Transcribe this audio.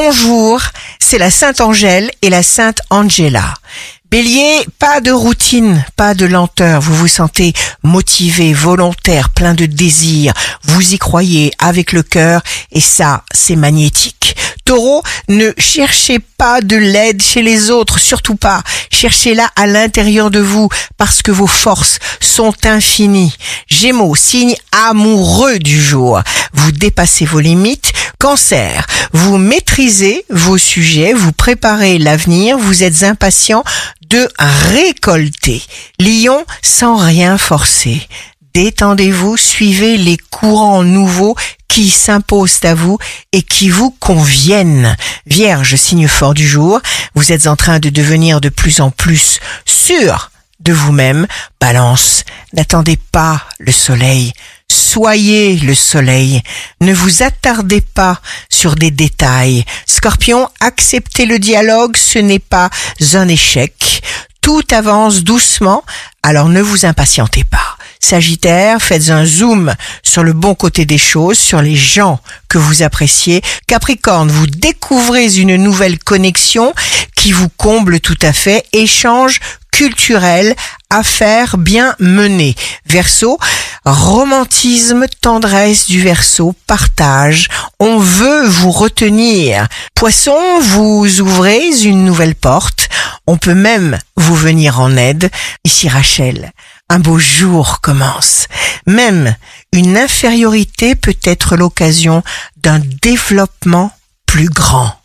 bonjour, c'est la Sainte Angèle et la Sainte Angela. Bélier, pas de routine, pas de lenteur. Vous vous sentez motivé, volontaire, plein de désir. Vous y croyez avec le cœur et ça, c'est magnétique. Taureau, ne cherchez pas de l'aide chez les autres, surtout pas. Cherchez-la à l'intérieur de vous parce que vos forces sont infinies. Gémeaux, signe amoureux du jour. Vous dépassez vos limites. Cancer, vous maîtrisez vos sujets, vous préparez l'avenir, vous êtes impatient de récolter. Lion, sans rien forcer. Détendez-vous, suivez les courants nouveaux qui s'imposent à vous et qui vous conviennent. Vierge, signe fort du jour, vous êtes en train de devenir de plus en plus sûr de vous-même. Balance, n'attendez pas le soleil. Soyez le soleil. Ne vous attardez pas sur des détails. Scorpion, acceptez le dialogue, ce n'est pas un échec. Tout avance doucement, alors ne vous impatientez pas. Sagittaire, faites un zoom sur le bon côté des choses, sur les gens que vous appréciez. Capricorne, vous découvrez une nouvelle connexion qui vous comble tout à fait. Échange culturel, affaires bien menées. Verseau, romantisme, tendresse du verso, partage. On veut vous retenir. Poisson, vous ouvrez une nouvelle porte. On peut même vous venir en aide. Ici Rachel, un beau jour commence. Même une infériorité peut être l'occasion d'un développement plus grand.